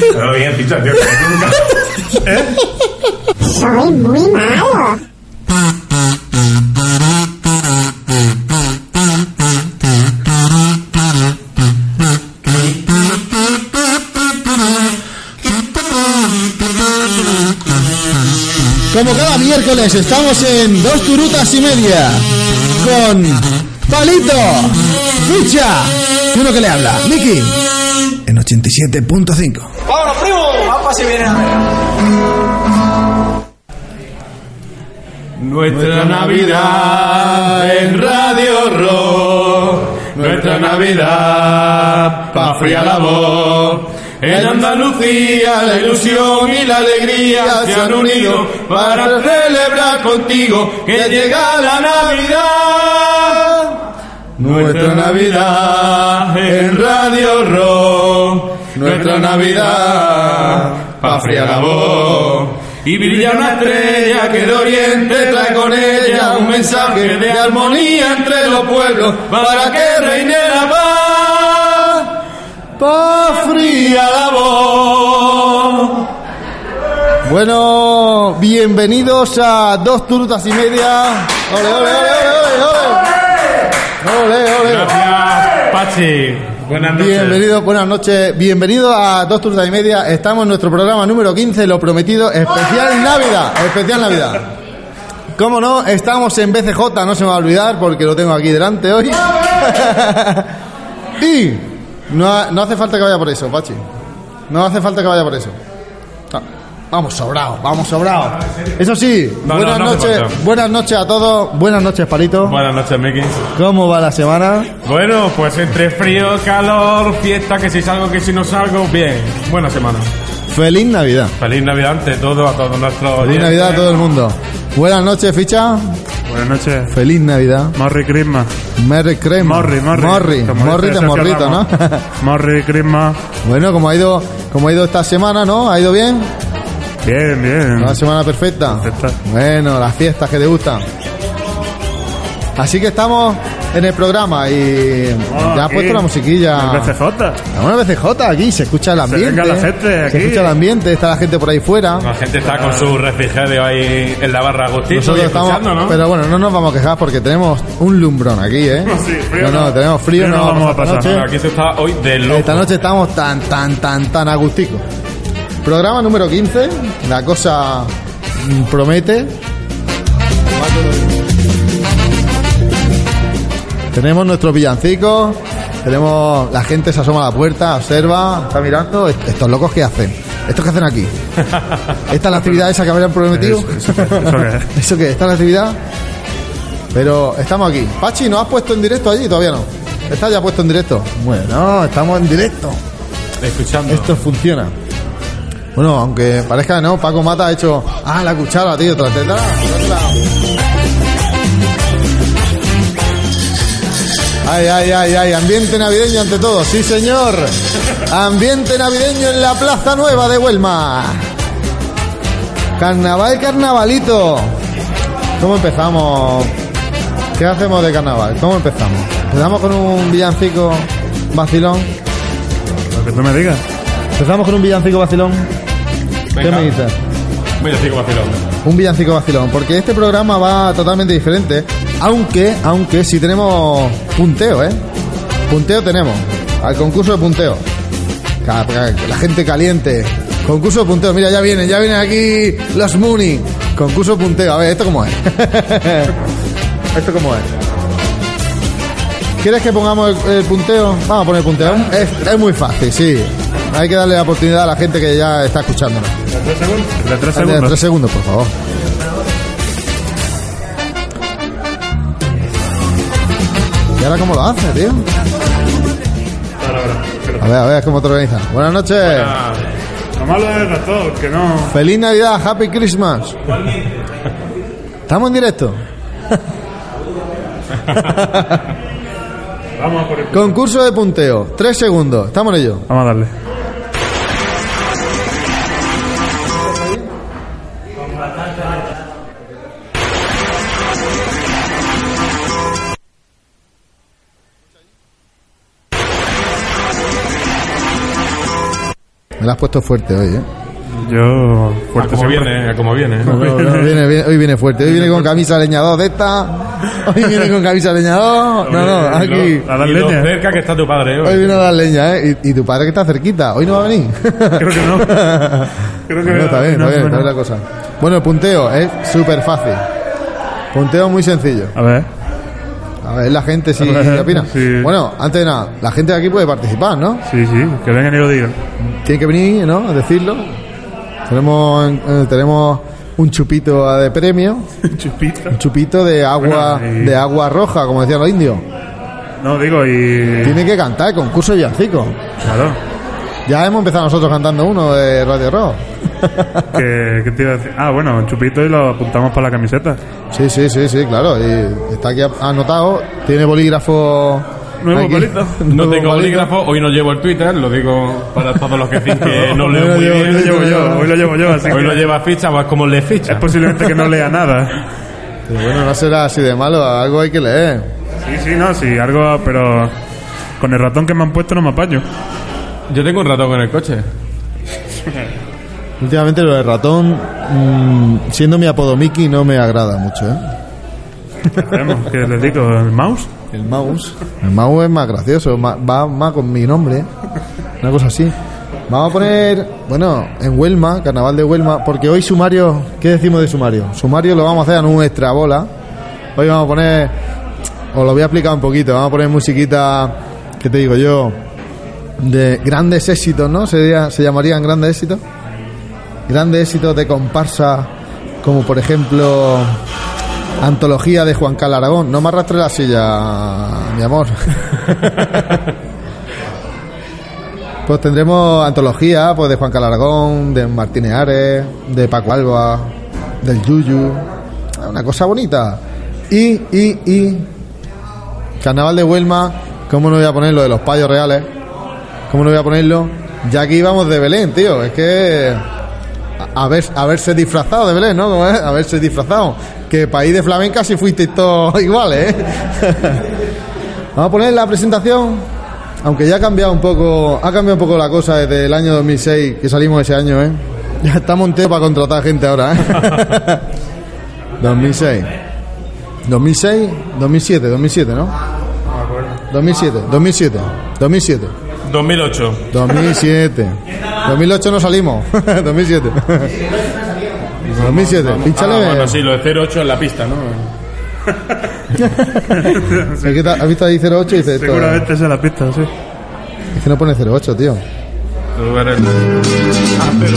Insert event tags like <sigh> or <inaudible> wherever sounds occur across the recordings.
Pero bien, tío. <laughs> ¿Eh? Soy muy malo. Como cada miércoles estamos en dos turutas y media con Palito, Ficha y uno que le habla, Miki, en 87.5. Si vienen a ver. Nuestra Navidad en Radio Rock. Nuestra Navidad pa' fría la voz. En Andalucía la ilusión y la alegría se han unido para celebrar contigo que llega la Navidad. Nuestra Navidad en Radio Rock. Nuestra Navidad pa' fría la voz. Y brilla una estrella que de oriente trae con ella un mensaje de armonía entre los pueblos para que reine la paz. Pa' fría la voz. Bueno, bienvenidos a dos turutas y media. ¡Ole, ole, ole, ole, ole! Gracias, Pachi. Buenas noches. Bienvenido, buenas noches. Bienvenido a Dos Turutas y Media. Estamos en nuestro programa número 15, lo prometido, especial Navidad. Especial Navidad. ¿Cómo no? Estamos en BCJ, no se me va a olvidar porque lo tengo aquí delante hoy. <laughs> y no, no hace falta que vaya por eso, Pachi. No hace falta que vaya por eso. Vamos sobrados, vamos sobrados. Eso sí, No, buenas no, no hace noches, buenas noches a todos. Buenas noches, Palito. Buenas noches, Miki. ¿Cómo va la semana? Bueno, pues entre frío, calor, fiesta, que si salgo, que si no salgo, bien. Buena semana. Feliz Navidad. Feliz Navidad ante todo, a todos nuestros Feliz oyentes. Navidad a todo el mundo. Buenas noches, ficha. Buenas noches. Feliz Navidad. Merry Christmas. Merry Christmas. Morri, Morri. Morri, Morri de morrito, ¿no? Merry <laughs> Christmas. bueno, como ha ido, como ha ido esta semana, ¿no? ¿Ha ido bien? Bien, bien. Una semana perfecta. Perfecta. Bueno, las fiestas que te gustan. Así que estamos en el programa y Ah, ya has puesto la musiquilla. en BCJ. Una BCJ aquí, se escucha el ambiente. venga la gente aquí. Se escucha el ambiente, está la gente por ahí fuera. La gente está con su refrigerio ahí en la barra escuchando, ¿no? pero bueno, no nos vamos a quejar porque tenemos un lumbrón aquí, ¿eh? <laughs> Sí, frío no, no, no. tenemos frío, Frío no no vamos a pasar. pasar. Aquí se está hoy de loco. Esta noche estamos tan, tan, tan, tan agustico. Programa número 15, la cosa promete. Tenemos nuestros villancicos, tenemos la gente se asoma a la puerta, observa, está mirando. Est- Estos locos qué hacen, estos qué hacen aquí. <laughs> Esta es la actividad esa que habían prometido. Eso- eso- eso qué es. <laughs> ¿Eso qué? ¿Esta es la actividad? Pero estamos aquí. Pachi, ¿no has puesto en directo allí? Todavía no. ¿Está ya puesto en directo? Bueno, estamos en directo. Escuchando. Esto funciona. Bueno, aunque parezca no, Paco Mata ha hecho. Ah, la cuchara, tío, tratela. Ay, ay, ay, ay, ambiente navideño ante todo, sí señor. Ambiente navideño en la Plaza Nueva de Huelma. Carnaval, carnavalito. ¿Cómo empezamos? ¿Qué hacemos de carnaval? ¿Cómo empezamos? ¿Empezamos con un villancico vacilón? Lo que tú me digas. ¿Empezamos con un villancico vacilón? ¿Qué me dices? Decir como vacilón. Un villancico vacilón, porque este programa va totalmente diferente, aunque, aunque sí tenemos punteo, ¿eh? Punteo tenemos, al concurso de punteo. La gente caliente. Concurso de punteo, mira, ya vienen, ya vienen aquí los Mooney. Concurso de punteo, a ver, ¿esto cómo es? <laughs> ¿Esto cómo es? ¿Quieres que pongamos el, el punteo? Vamos a poner el punteo. Es, es muy fácil, sí. Hay que darle la oportunidad a la gente que ya está escuchándonos. ¿De tres segundos? Tres segundos. tres segundos, por favor. ¿Y ahora cómo lo hace, tío? A ver, a ver cómo te organizas. Buenas noches. Ah, Lo malo es el ratón, que no. Feliz Navidad, Happy Christmas. Estamos en directo. <laughs> Vamos a por el... Concurso de punteo. Tres segundos. Estamos en ello. Vamos a darle. Me la has puesto fuerte hoy, ¿eh? Yo, fuerte Como siempre. viene, como viene. No, no, viene- viene- hoy viene fuerte. Hoy viene con camisa leñador de esta. Hoy viene con camisa leñador. No, no, aquí. lo- A dar leña. cerca que está tu padre hoy. Hoy viene a dar leña, ¿eh? Y, y tu padre que está cerquita. Hoy no va a venir. Creo que no. <laughs> Creo que Bueno, está bien, no, está bien, está bien la cosa. Bueno, el punteo es súper fácil. Punteo muy sencillo. A ver. A ver, la gente si <laughs> opina. sí. Bueno, antes de nada, la gente de aquí puede participar, ¿no? Sí, sí, que vengan y lo digan. Tiene que venir, ¿no? A decirlo. Tenemos, eh, tenemos un chupito de premio, <laughs> Chupito. un chupito de agua, Bueno, y- de agua roja, como decían los indios. No, digo, y. Tiene que cantar, concurso de villancico. Claro. Ya hemos empezado nosotros cantando uno de Radio Rock. <laughs> Que, ¿Qué te iba a decir? Ah, bueno, un chupito y lo apuntamos para la camiseta. Sí, sí, sí, sí, claro. Y está aquí anotado. Tiene bolígrafo. Nuevo aquí. <laughs> No Nuevo tengo bolígrafo, hoy no llevo el Twitter, lo digo para todos los que dicen que <laughs> no leo muy llevo bien. Hoy lo llevo yo, hoy lo llevo yo, así Hoy que lo lleva ficha, pues como le ficha. es posiblemente que no lea nada. Pero bueno, no será así de malo. Algo hay que leer. Sí, sí, no, sí, algo, pero con el ratón que me han puesto no me apaño. Yo tengo un ratón en el coche. Últimamente lo del ratón, mm, siendo mi apodo Mickey, no me agrada mucho, ¿eh? Que les digo, el mouse. El mouse. El mouse es más gracioso, ma- va más con mi nombre. Una cosa así. Vamos a poner, bueno, en Huelma, carnaval de Huelma, porque hoy sumario, ¿qué decimos de sumario? Sumario lo vamos a hacer en un extra bola. Hoy vamos a poner, os lo voy a explicar un poquito, vamos a poner musiquita, ¿qué te digo yo? De grandes éxitos, ¿no? Sería, se llamarían grandes éxitos. Grandes éxitos de comparsa, como por ejemplo Antología de Juan Carlos Aragón. No me arrastre la silla, mi amor. <laughs> pues tendremos antología pues, de Juan Carlos Aragón, de Martínez Ares, de Paco Alba, del Yuyu. Una cosa bonita. Y, y, y. Carnaval de Huelma. ¿Cómo no voy a poner lo de los payos reales? ¿Cómo no voy a ponerlo? Ya aquí íbamos de Belén, tío. Es que. Ver, haberse disfrazado de Belén, ¿no? Haberse disfrazado. Que país de flamenca si fuisteis todos <laughs> iguales, ¿eh? <laughs> Vamos a poner la presentación. Aunque ya ha cambiado un poco, ha cambiado un poco la cosa desde el año 2006, que salimos ese año, ¿eh? <laughs> Ya estamos en para contratar gente ahora, ¿eh? 2006. 2006, 2007, 2007, ¿no? 2007, 2007, 2007. 2008. 2007. 2008 no salimos. <laughs> 2007. 2007. Pínchale. Ah, bueno, sí, lo de 08 en la pista, ¿no? Es que te- ¿Has visto ahí 08 y dice esto? Seguramente es la pista, sí. Es que no pone 08, tío. Tú eres el- Ah, pero...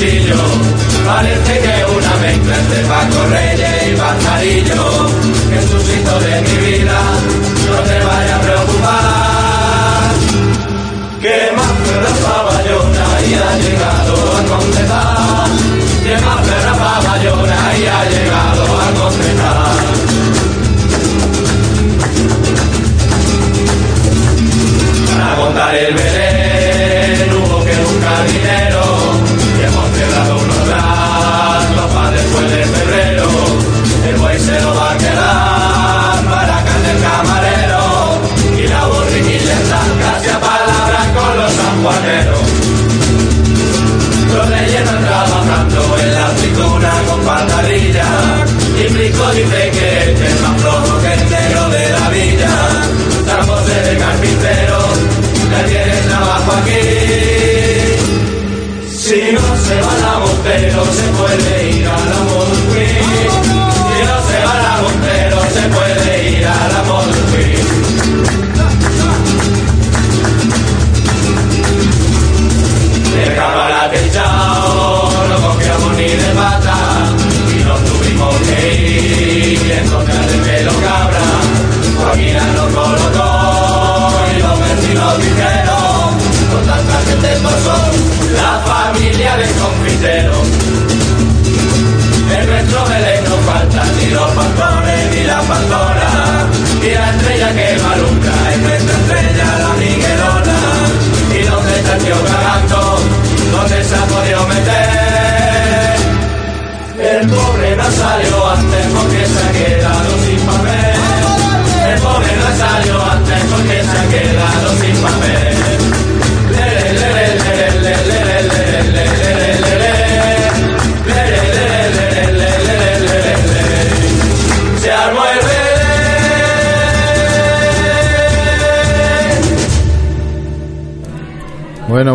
cuchillo. Parece que una mezcla entre Paco Reyes y Pajarillo. Jesucito de mi vida, no te vaya a preocupar. Que más la paballona y ha llegado a contestar. Que más la paballona y ha llegado a contestar. Para contar el veneno hubo que buscar dinero. trabajando en la tricuna con patadilla. Y Brico dice que es el más flojo que entero de la villa. Estamos de carpintero, nadie tiene trabajo aquí. Si no se va la montero, se puede ir a la Montjuic. Si no se va la montero, se puede ir a la Montjuic. Familia del confitero. En nuestro Belén no faltan ni los pastores ni la pastora y la estrella que maluca es nuestra estrella, la Miguelona. Y donde está el tío cagando, donde se ha podido meter. El pobre no salió antes porque se ha quedado sin papel. El pobre no salió antes porque se ha quedado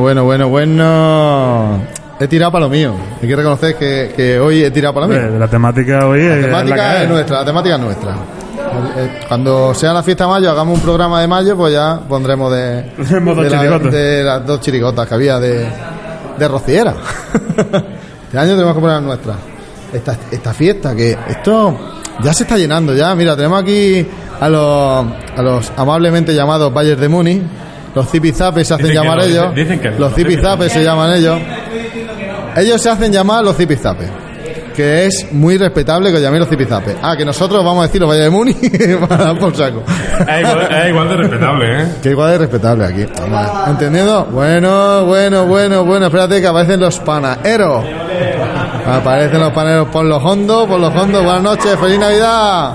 Bueno, bueno, bueno. He tirado para lo mío. Hay que reconocer que, que hoy he tirado para lo mío. la temática hoy La es la temática que es es. nuestra, la temática es nuestra. Cuando sea la fiesta de mayo, hagamos un programa de mayo, pues ya pondremos de, <laughs> la- de las dos chirigotas que había de, de rociera. <laughs> este año tenemos que poner nuestra. Esta, esta fiesta, que esto ya se está llenando, ya. Mira, tenemos aquí a los, a los amablemente llamados Bayers de Muni. Los zipizapes se hacen Dicen llamar no, ellos. dicen- dicen que no, los zipizapes se llaman ellos. Ellos se hacen llamar los zipizapes. Que es muy respetable que os llaméis los zipizapes. Ah, que nosotros vamos a decir los Bayern de Muni <laughs> para dar por saco. Es igual, es igual de respetable, ¿eh? Que igual es respetable aquí. Vamos. ¿Entendiendo? Bueno, bueno, bueno, bueno. Espérate que aparecen los panaderos. Aparecen los panaderos por los hondos, por los hondos. Buenas noches, feliz Navidad.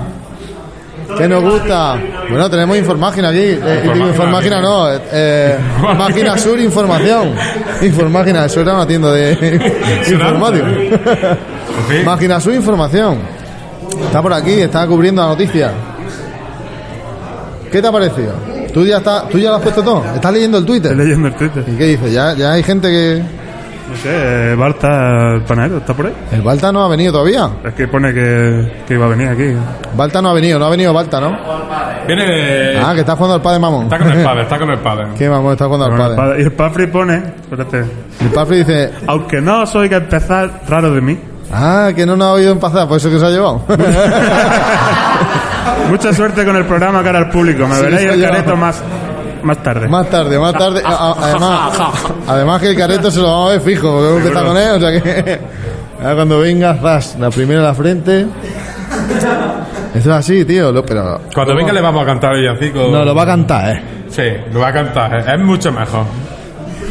¿Qué nos gusta? Bueno, tenemos Informágina aquí. Eh, Informágina no. eh, eh, Máquina Sur Información. Informágina, eso era una tienda de fin. Máquina Sur Información. Está por aquí, está cubriendo la noticia. ¿Qué te ha parecido? ¿Tú ya, está, ¿Tú ya lo has puesto todo? ¿Estás leyendo el Twitter? Estoy leyendo el Twitter. ¿Y qué dice? ¿Ya, ya hay gente que... No sé, eh, Barta, el panadero, ¿está por ahí? El Balta no ha venido todavía. Es que pone que, que iba a venir aquí. Balta no ha venido, no ha venido Balta, ¿no? Viene de... Ah, que está jugando al padre mamón. Está con el padre, <laughs> está con el padre. ¿Qué mamón está jugando al padre? pa- y el Pafri pone, espérate, El Pafri dice, aunque no os oiga empezar, raro de mí. ah, que no nos ha oído empezar, por eso que se ha llevado. <laughs> Mucha suerte con el programa cara al público. Me Sí, veréis el careto más, más tarde. más tarde, más tarde. A- a- Además, además que el careto se lo vamos a ver fijo, porque hemos empezado con él, o sea que... <laughs> Ahora cuando venga, zas, la primera en la frente. Eso es así, tío, lo- pero... Cuando venga le vamos a cantar el villancico. No, lo va a cantar, ¿eh? Sí, lo va a cantar. Es es mucho mejor.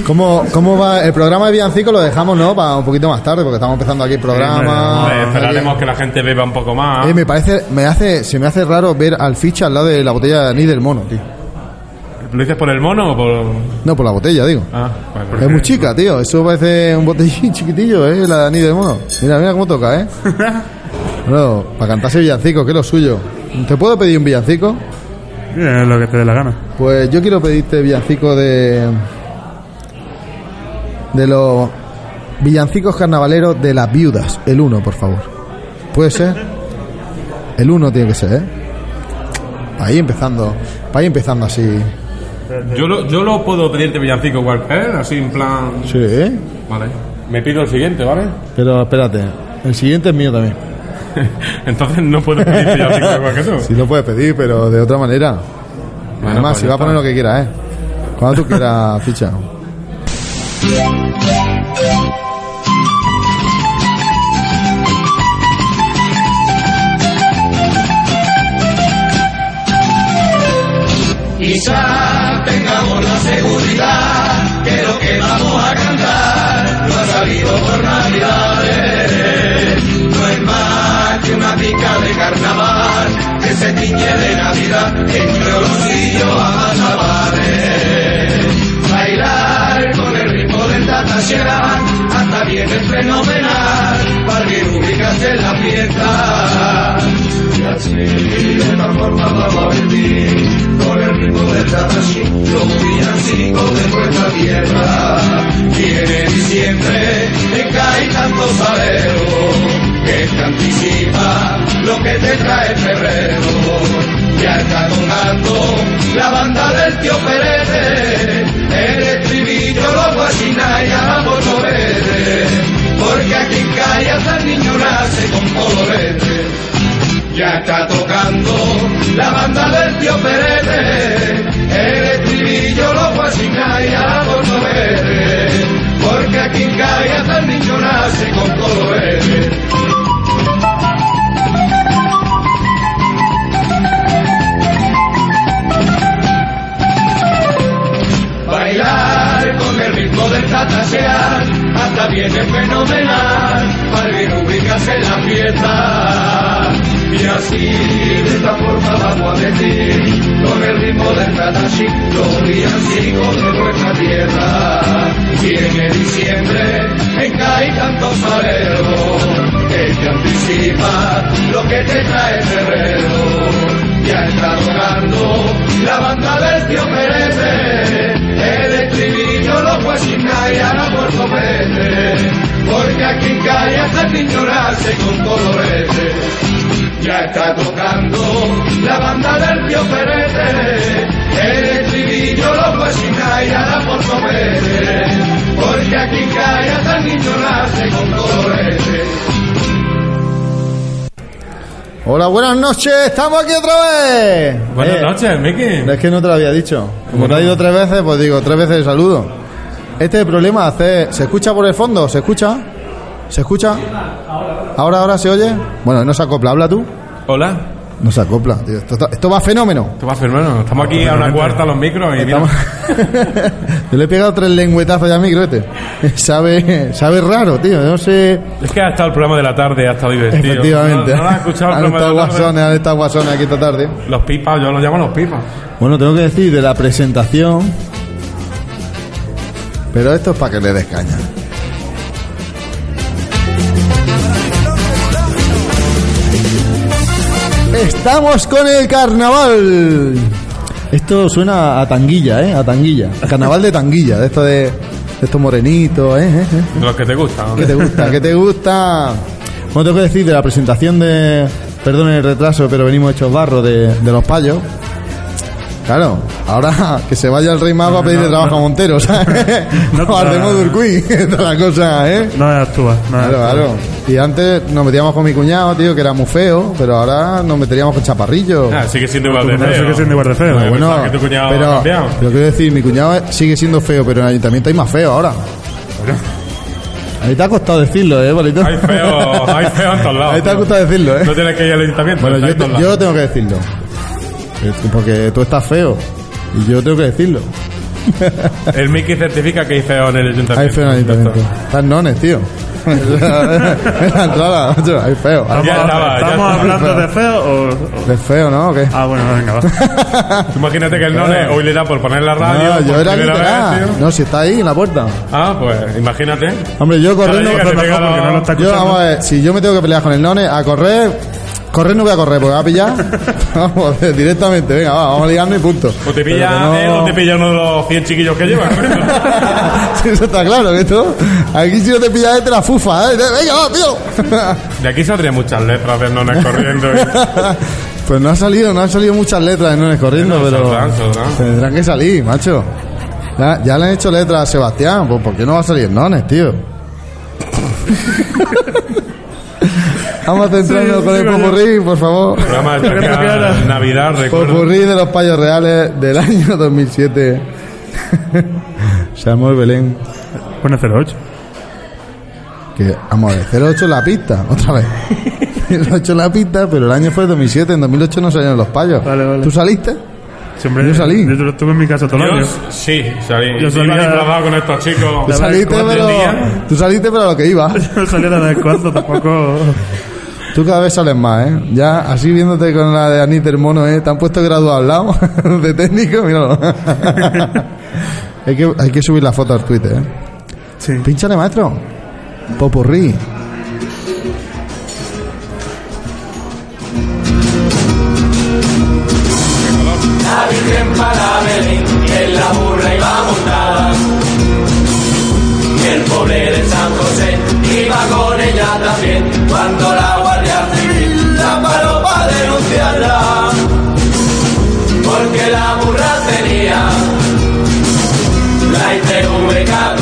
¿Cómo, ¿Cómo va? El programa de Villancico lo dejamos, ¿no? Para un poquito más tarde, porque estamos empezando aquí el programa. Esperaremos que la gente beba un poco más. Eh, me parece, me hace, se me hace raro ver al ficha al lado de la botella de anís del mono, tío. ¿Lo dices por el mono o por...? No, por la botella, digo. Ah, bueno. Es muy chica, tío. Eso parece un botellín <laughs> chiquitillo, ¿eh? La de anís del mono. Mira, mira cómo toca, ¿eh? <laughs> Bueno, para cantarse villancico, que es lo suyo. ¿Te puedo pedir un villancico? Eh, lo que te dé la gana. Pues yo quiero pedirte villancico de. de los villancicos carnavaleros de las viudas. El uno, por favor. ¿Puede ser? El uno tiene que ser, ¿eh? Ahí empezando. Ahí empezando así. Yo lo, yo lo puedo pedirte villancico que él, así en plan... Sí, ¿eh? Vale. Me pido el siguiente, ¿vale? Pero espérate. El siguiente es mío también. <laughs> Entonces no puedo pedir villancico <laughs> que tú. Sí lo puedes pedir, pero de otra manera. Bueno, Además, pues si ya va a poner lo que quieras, ¿eh? Cuando tú quieras, <laughs> ficha. Quizá tengamos la seguridad que lo que vamos a cantar no ha salido por navidades. No es más que una pica de carnaval que se tiñe de navidad entre olorcillos a. Bailar con el ritmo del tatachera hasta viene fenomenal para que ubicarse en la fiesta. Así, de esta forma vamos a vivir, con el ritmo del tatashi, los villancicos de nuestra tierra. Viene diciembre, te cae tanto salero, que te anticipa lo que te trae febrero. Ya está tocando la banda del tío Perete, el estribillo lo guachina y la motorete, porque aquí en hasta el niño nace con colorete. Ya está tocando la banda del tío Perete, el estribillo lo guachina y a la porque aquí en hasta el niño nace con colorete. bailar con el ritmo del tatasear, hasta viene fenomenal, para que ubicarse en la fiesta. Y así, de esta forma vamos a decir, con el ritmo del tatashi, los villancicos de nuestra tierra. Viene diciembre, en cae tanto salero, que te anticipa lo que te trae febrero. Ya está tocando la banda del tío Perete, el estribillo lo fue sin a la Puerto Verde, porque aquí en el niño nace con colorete. Ya está tocando la banda del tío Perete, el estribillo lo fue sin nadie a la Puerto Verde, porque aquí en el niño nace con colorete. Hola, buenas noches, estamos aquí otra vez. Buenas Eh, noches, Miki. Es que no te lo había dicho. Como te ha ido tres veces, pues digo, tres veces el saludo. Este es el problema, hacer... ¿se escucha por el fondo? ¿Se escucha? ¿Se escucha? ¿Ahora, ahora se oye? Bueno, no se acopla, habla tú. Hola. No se acopla, tío. Esto, está- esto va fenómeno. ¿Tú vas, hermano? Estamos aquí a una cuarta los micros y mira. <laughs> Yo le he pegado tres lengüetazos ya al micro este. <laughs> Sabe, sabe raro, tío. No sé... Es que ha estado el programa de la tarde, ha estado divertido. Efectivamente. ¿No, no lo has escuchado el han programa estado de la tarde? guasones, han estado guasones aquí esta tarde. Los pipas, yo los llamo los pipas. Bueno, tengo que decir de la presentación. Pero esto es para que le des caña. Estamos con el carnaval. Esto suena a tanguilla, ¿eh? A tanguilla. Carnaval de tanguilla, de esto de, de estos morenitos, ¿eh? ¿eh? ¿eh? De los que te gustan. ¿no? ¿Qué te gusta? ¿Qué te gusta? Bueno, tengo que decir de la presentación de. Perdón el retraso, pero venimos hechos barro de, de los payos. Claro, ahora que se vaya el rey mago a pedirle trabajo a Montero, <laughs> ¿sabes? No, No, de Modurquí, esta <laughs> la cosa, ¿eh? No actúa. No Claro, actúa. claro. Y antes nos metíamos con mi cuñado, tío, que era muy feo, pero ahora nos meteríamos con chaparrillo. Ah, sigue siendo igual de feo. sigue siendo igual de feo. No, bueno, que tu cuñado ha pero, cambiado. pero quiero decir, mi cuñado sigue siendo feo, pero en el ayuntamiento hay más feo ahora. A mí te ha costado decirlo, ¿eh, bolito? Hay feo, hay feo en todos lados. A mí te ha costado decirlo, ¿eh? No tienes que ir al ayuntamiento. Bueno, yo, te- yo tengo que decirlo. Eh, Porque tú estás feo. Y yo tengo que decirlo. El Miki certifica que hay feo en el ayuntamiento. Hay feo en el ayuntamiento. Están nones, tío. <laughs> en la entrada, macho, hay feo. ¿Estamos, Ya estaba, ya ¿estamos estaba. hablando de feo o.? ¿Es feo, no? ¿O qué? Ah, bueno, venga, va. <laughs> Imagínate que el none hoy le da por poner la radio. No, yo era literal. vez, tío. No, si está ahí en la puerta. Ah, pues imagínate. Hombre, yo corriendo. No lo está Yo, vamos a ver, si yo me tengo que pelear con el none, a correr. Correr no voy a correr, porque va a pillar. <laughs> vamos, directamente, venga, va, vamos a liarnos y punto. O te pilla no- él o te pilla uno de los 100 chiquillos que llevan. <laughs> Sí, Eso está claro, que esto. Aquí si no te pillas, este la fufa, ¿eh? Venga, va, tío. De aquí saldrían muchas letras de nones <laughs> corriendo. Pues no ha salido, no han salido muchas letras de Nones corriendo, No, pero saldrán, saldrán. tendrán que salir, macho. Ya, ya le han hecho letras a Sebastián, pues ¿por qué no va a salir Nones, tío? Vamos a centrarnos Sí, con el yo. popurrí, por favor. Programa queda. Navidad, recuerdo. Popurrí de los payos reales del año 2007. Se armó el Belén. Pone 08. Que, vamos a ver, 08 en la pista, otra vez. <laughs> 08 en la pista, pero el año fue 2007, en 2008 no salieron los payos. Vale, vale. ¿Tú saliste? Siempre, Yo salí. Yo estuve en mi casa todo el año. Sí, salí. Yo iba disfrazado con estos chicos. Tú saliste, pero, tú saliste, pero a lo que iba. <laughs> Yo salí de vez cuando, tampoco. Tú cada vez sales más, ¿eh? Ya así viéndote con la de Anita el mono, ¿eh? Te han puesto graduado al lado <laughs> de técnico, míralo. <laughs> hay, que, hay que subir la foto al Twitter, ¿eh? Sí. Pínchale, maestro. Popurrí. Para Belén, en la burra iba montada. Y el pobre de San José iba con ella también, cuando la Guardia Civil la paró para denunciarla. Porque la burra tenía la ITV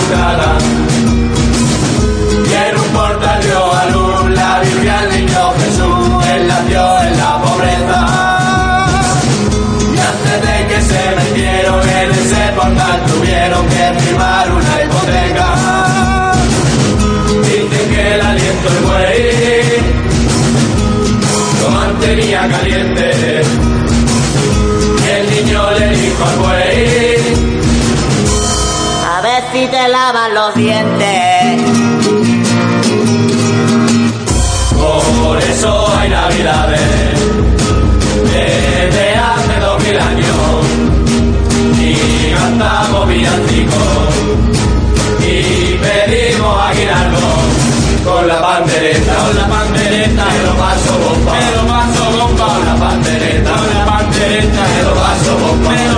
Te lavan los dientes. por eso hay navidades desde hace dos mil años. Y cantamos villancicos y pedimos aguinaldo con la pandereta, con la pandereta, que lo paso bomba, que lo paso bomba, con la pandereta, con la pandereta, que lo paso bomba,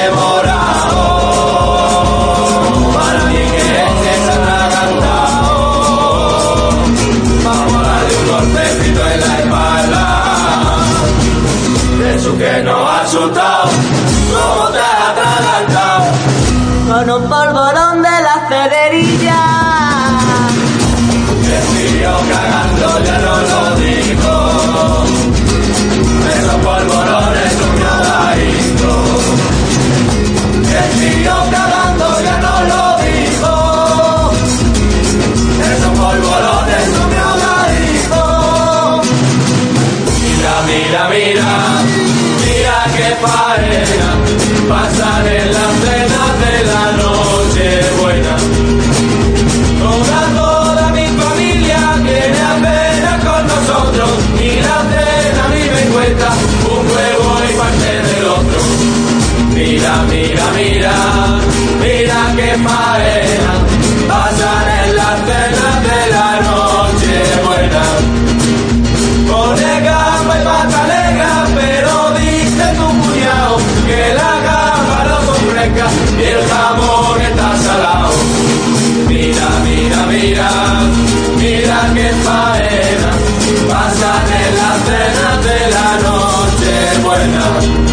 asustado ¿Cómo te has atragantado? Con un polvorón de la cederilla. El tío cagando qué faena Pasan en las cenas de la noche buena Toda, toda mi familia tiene apenas con nosotros Y la cena a mí me cuesta un huevo y parte del otro Mira, mira, mira, mira qué faena en las cenas de la noche buena mira, mira, qué faena, pasan en las cenas de la noche buena.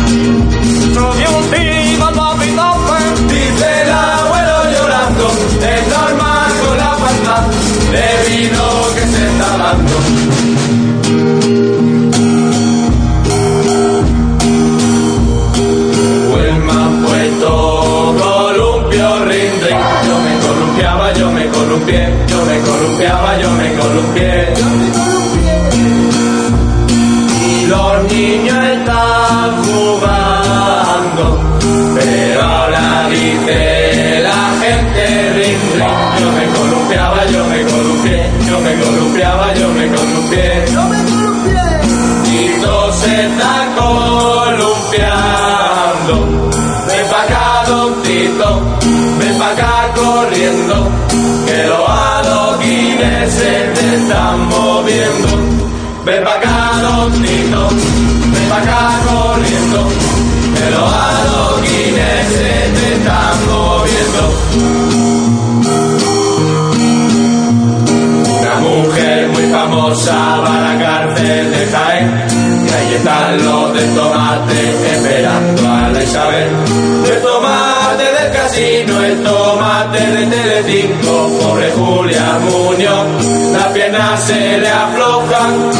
Yo me columpié. Y los niños están jugando, pero ahora dice la gente ring ring. Yo me columpiaba, yo me columpié, yo me columpiaba, yo me columpié. Yo me columpié. Y todo se está columpiando. Ven pa' acá, don Tito, ven pa' acá corriendo, que los adoquines se están moviendo. Ven pa' acá, don Tito, ven pa' acá corriendo, que los adoquines se te están moviendo. Una mujer muy famosa va a la cárcel de Jaén y ahí están los de tomate esperando a la Isabel. El tomate del casino, el tomate de Telecinco, pobre Julia Muñoz, se le aflojan,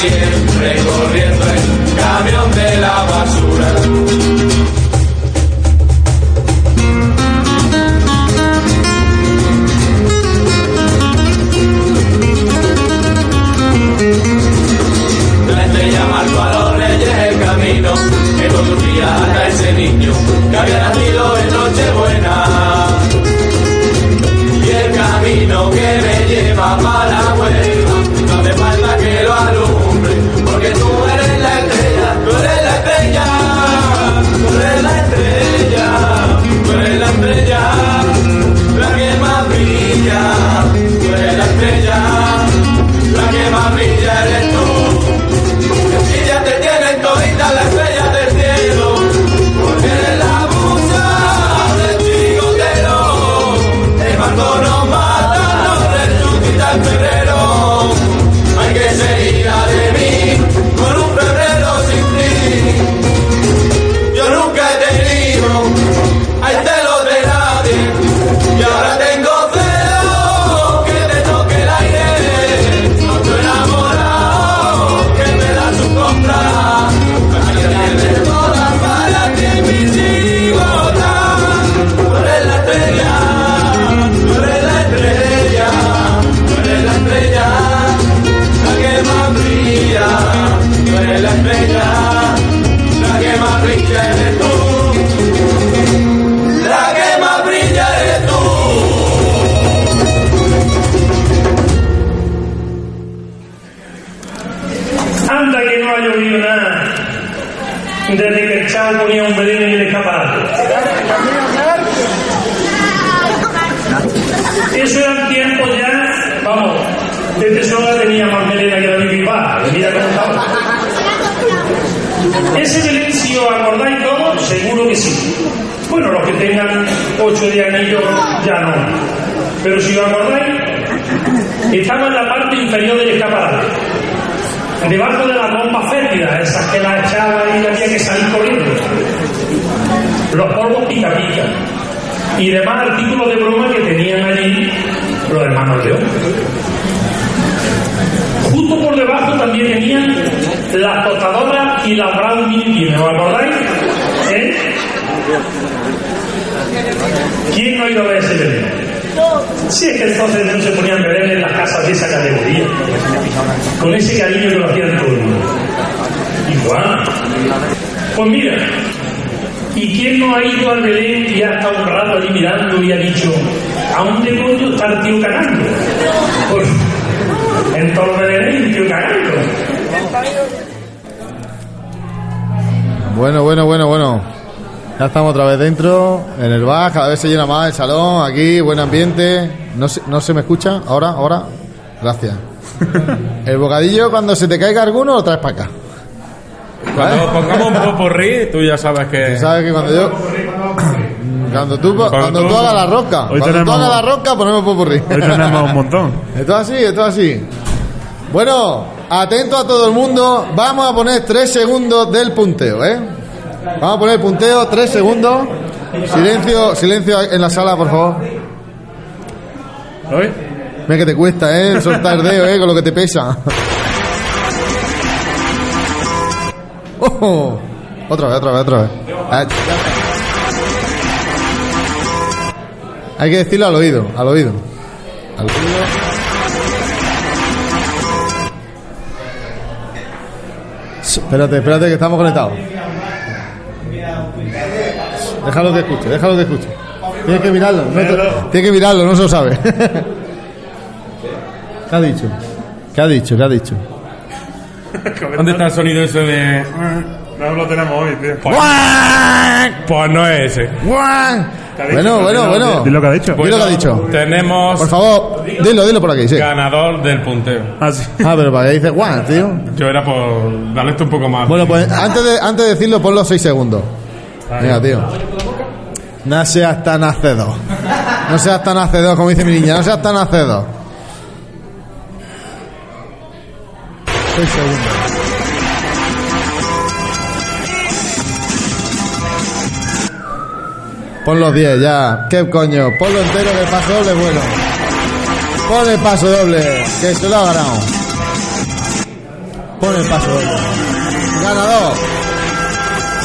siempre ocho de anillo ya no. Pero si os acordáis, estaba en la parte inferior del escaparate debajo de las bombas fétidas, esas que las echaba y había que salir corriendo. Los polvos pica pica. Y demás artículos de broma que tenían allí los hermanos León. Justo por debajo también tenían las tostadoras y las brown mini ¿os acordáis? ¿Eh? ¿Quién no ha ido a ver ese Belén? Si es que entonces no se ponían Belén en las casas de esa categoría, con ese cariño que lo hacían todo el mundo. Igual. Pues mira, ¿y quién no ha ido al Belén y ha estado un rato allí mirando y ha dicho, ¿a dónde coño está el tío cagando? Pues, en todo el Belén un tío cagando. Bueno, bueno, bueno, bueno. Ya estamos otra vez dentro, en el bar, cada vez se llena más el salón, aquí, buen ambiente. ¿No se, no se me escucha? ¿Ahora? ¿Ahora? Gracias. El bocadillo, cuando se te caiga alguno, lo traes para acá. Cuando pongamos un poporri, tú ya sabes que. Tú sabes que cuando yo... Cuando tú, cuando tú- tú hagas la rosca, Hoy cuando tú tenemos- hagas la rosca, ponemos popurrí. Hoy tenemos un montón. <laughs> Esto es así, esto es así. Bueno, atento a todo el mundo. Vamos a poner tres segundos del punteo, ¿eh? Vamos a poner el punteo, tres segundos. Silencio, silencio en la sala, por favor. ¿Hoy? Mira que te cuesta, ¿eh? Soltar el dedo, ¿eh? Con lo que te pesa. <laughs> Oh, otra vez, otra vez, otra vez. Ah. Hay que decirlo al oído, al oído. Al oído. Espérate, espérate que estamos conectados. Déjalo que escuche, déjalo que escuche. Tienes que mirarlo, no te- tienes que mirarlo, no se lo sabe. <laughs> ¿Qué ha dicho? ¿Qué ha dicho? ¿Qué ha dicho? ¿Dónde está el sonido ese de.? No lo tenemos hoy, tío. Pues no es ese. Bueno, bueno, bueno. Dile lo que ha dicho. Dile lo que ha dicho. Tenemos Por favor, dilo, dilo por aquí, sí. ganador del punteo. Ah, sí. Ah, pero para que dices guau, tío. Yo era por darle esto un poco más. Bueno, pues antes de, antes de decirlo, ponlo 6 segundos. Venga, tío. No seas tan hacedor. No seas tan hacedor, como dice mi niña. No seas tan hacedor. 6 segundos. Pon los 10 ya. ¿Qué coño? Ponlo entero el paso doble bueno. Pon el paso doble, que se lo ha ganado. pone el paso doble. Ganador.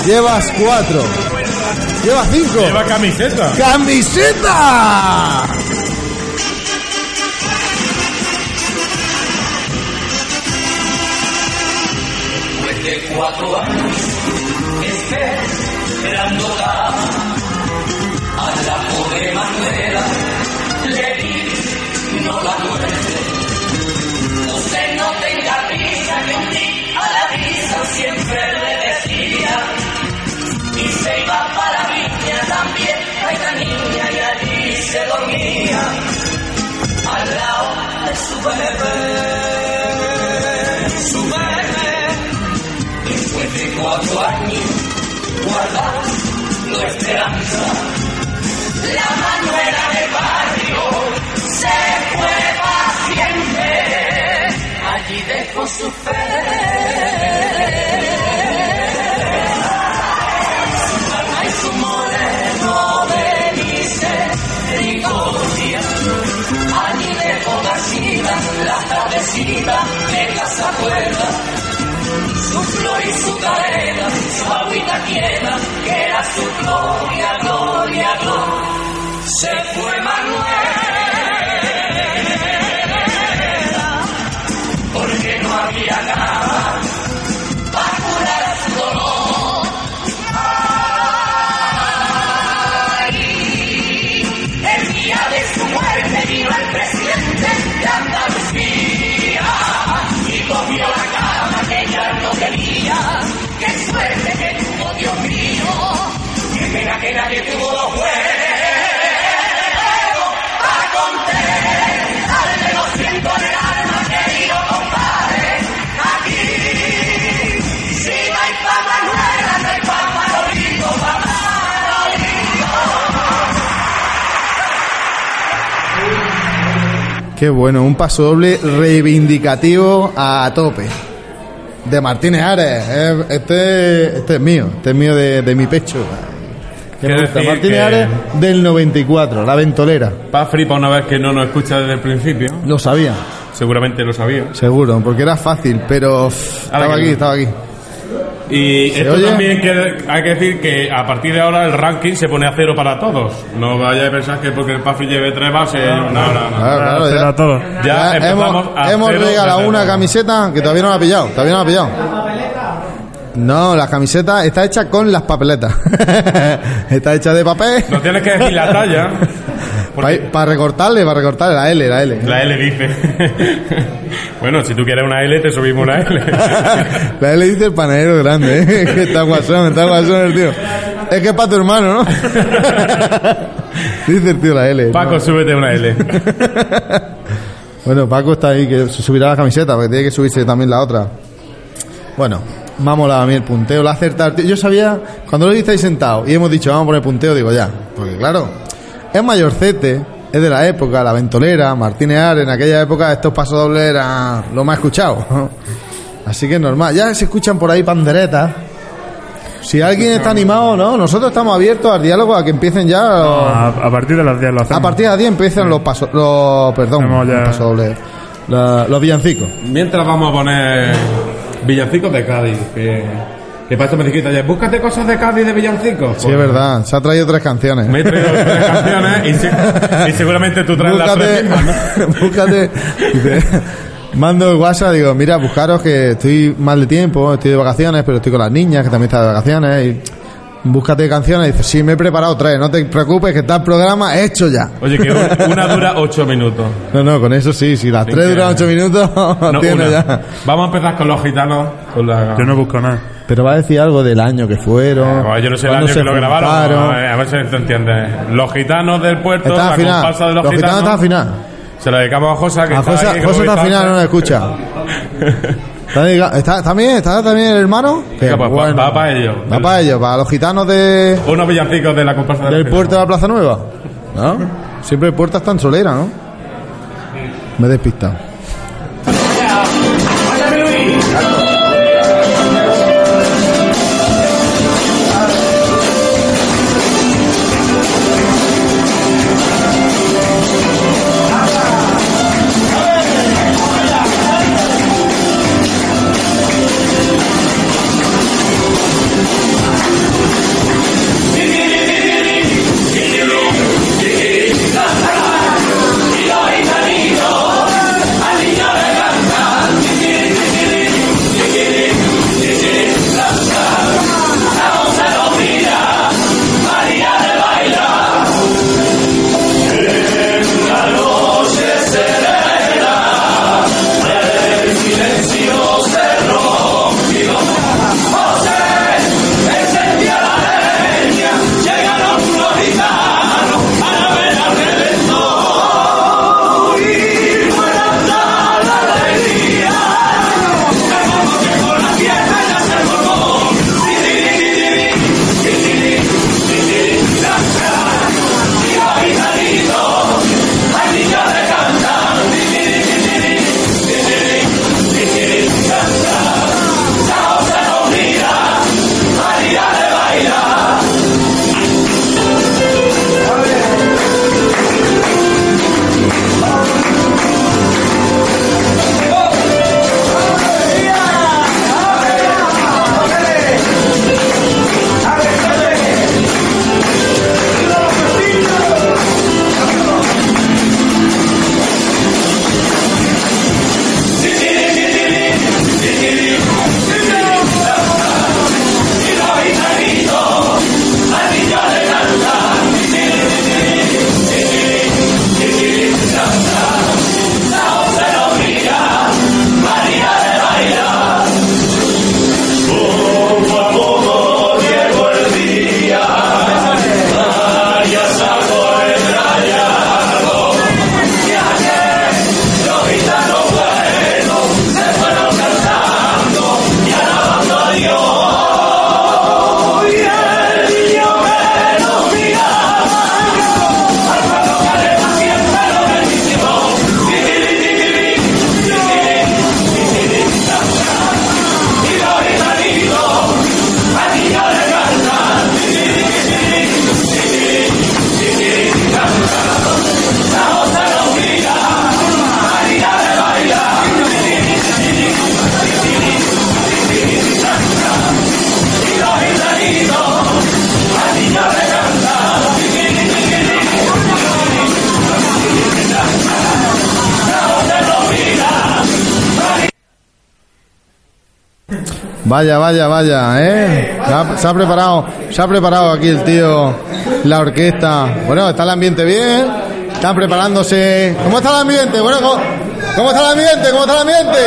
Llevas cuatro. Llevas cinco. Lleva camiseta. ¡Camiseta! Después de cuatro años esperándola a la pobre Manuela se dormía al lado de su bebé su bebé después de cuatro años guardando esperanza. La Manuela del barrio se fue paciente, allí dejó su fe. Su cadena, su agüita quieta, que era su gloria, gloria, gloria. Se fue Qué bueno, un paso doble reivindicativo a tope. De Martínez Ares. eh, Este, este es mío, este es mío de, de mi pecho. Que me gusta. Martínez que- Ares del 94, la ventolera. Pa' fripa una vez que no nos escucha desde el principio. Lo sabía, Seguramente lo sabía. seguro, porque era fácil, pero estaba aquí, no. estaba aquí. Y ¿Se esto oye? también que, hay que decir que a partir de ahora el ranking se pone a cero para todos. No vaya a pensar que porque el Pafri lleve tres bases. No, no, no. Claro, claro, ya, todo. Ya ya empezamos hemos, a hemos cero regalado una camiseta que todavía no la ha pillado, todavía no la ha pillado. No, la camiseta está hecha con las papeletas. <laughs> está hecha de papel. No tienes que decir la talla. <laughs> Para recortarle, para recortarle la L, la L. La L dice. <laughs> bueno, si tú quieres una L, te subimos una L. <laughs> La L dice el panadero grande, ¿eh? <laughs> que está guasón, está guasón el tío. Es que es para tu hermano, ¿no? dice el tío la L. ¿no? Paco, súbete una L. Bueno, Paco está ahí, que se subirá la camiseta, porque tiene que subirse también la otra. Bueno, me ha molado a mí el punteo, la acertar. Yo sabía, cuando lo visteis sentado y hemos dicho, vamos a poner punteo, digo ya. Porque claro, es mayorcete, es de la época, la ventolera, Martínez Ares, en aquella época estos pasodobles eran lo más escuchado. Así que es normal. Ya se escuchan por ahí panderetas. Si alguien está animado, ¿no? Nosotros estamos abiertos al diálogo a que empiecen ya los- A, a partir de las 10 lo hacemos. a partir de las 10 empiezan los pasos, los, perdón, ya- los pasodobles, la- los villancicos. Mientras vamos a poner villancicos de Cádiz. Que, que para esto me dijiste ayer, búscate cosas de Cádiz de villancicos. Sí, es verdad, se ha traído tres canciones. Me he traído tres canciones y, se- y seguramente tú traes las búscate, tres mismas, ¿no? <laughs> búscate, mando el WhatsApp, digo, mira, buscaros que estoy mal de tiempo, estoy de vacaciones, pero estoy con las niñas que también están de vacaciones y búscate canciones. Dice, sí, me he preparado tres, no te preocupes que está el programa hecho ya. Oye, que un- una dura ocho minutos. No, no, con eso sí, si las tres que- duran ocho minutos, <laughs> No, tiene una. ya. Vamos a empezar con los gitanos. Con la... Yo no busco nada. Pero va a decir algo del año que fueron. Bueno, yo no sé el año que lo grabaron. juntaron. A ver, a ver si te entiendes. Los gitanos del puerto, Está la al final. comparsa de los, Los gitanos están al final. Se la dedicamos a Josa, que A está José, ahí, lo está al final, no nos escucha. ¿Está, está también, está también el hermano? Venga, pues, va- bueno. va para ellos. Va para ellos, para los gitanos de, Unos villancicos de la comparsa de del los puerto de la Plaza Nueva. ¿No? Siempre el puerto está en solera, ¿no? Me he despistado. Vaya, vaya, vaya, ¿eh? Se ha, se ha preparado, se ha preparado aquí el tío, la orquesta. Bueno, está el ambiente bien, están preparándose. ¿Cómo está el ambiente? Bueno, ¿cómo, cómo está el ambiente? ¿Cómo está el ambiente?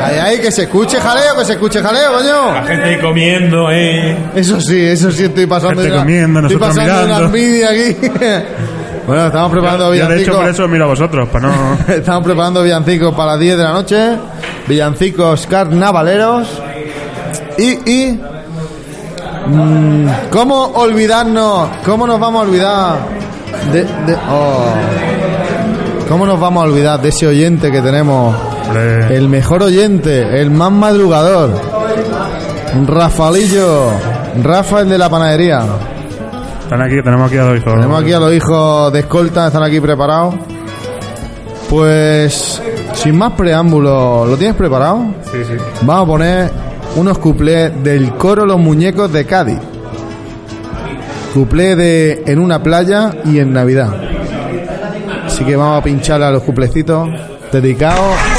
Ay, ay, que se escuche jaleo, que se escuche jaleo, coño. La gente ahí comiendo, eh. Eso sí, eso sí, estoy pasando Gente una- comiendo, estoy nosotros pasando una mirando. envidia aquí. <laughs> bueno, estamos preparando Yo, de hecho, villancicos. por eso miro a vosotros, para no... <laughs> Estamos preparando villancicos para las 10 de la noche. Villancicos carnavaleros. Y, y mm, ¿Cómo olvidarnos? ¿Cómo nos vamos a olvidar de, de- oh. ¿Cómo nos vamos a olvidar de ese oyente que tenemos? El mejor oyente, el más madrugador. Rafaelillo. Rafa el de la panadería. están aquí, tenemos aquí a dos hijos. Tenemos aquí a los hijos de escolta, están aquí preparados. Pues, sin más preámbulos, ¿lo tienes preparado? Sí, sí. Vamos a poner unos cuplés del coro Los Muñecos de Cádiz. Cuplé de En una playa y en Navidad. Así que vamos a pinchar a los cuplecitos dedicados.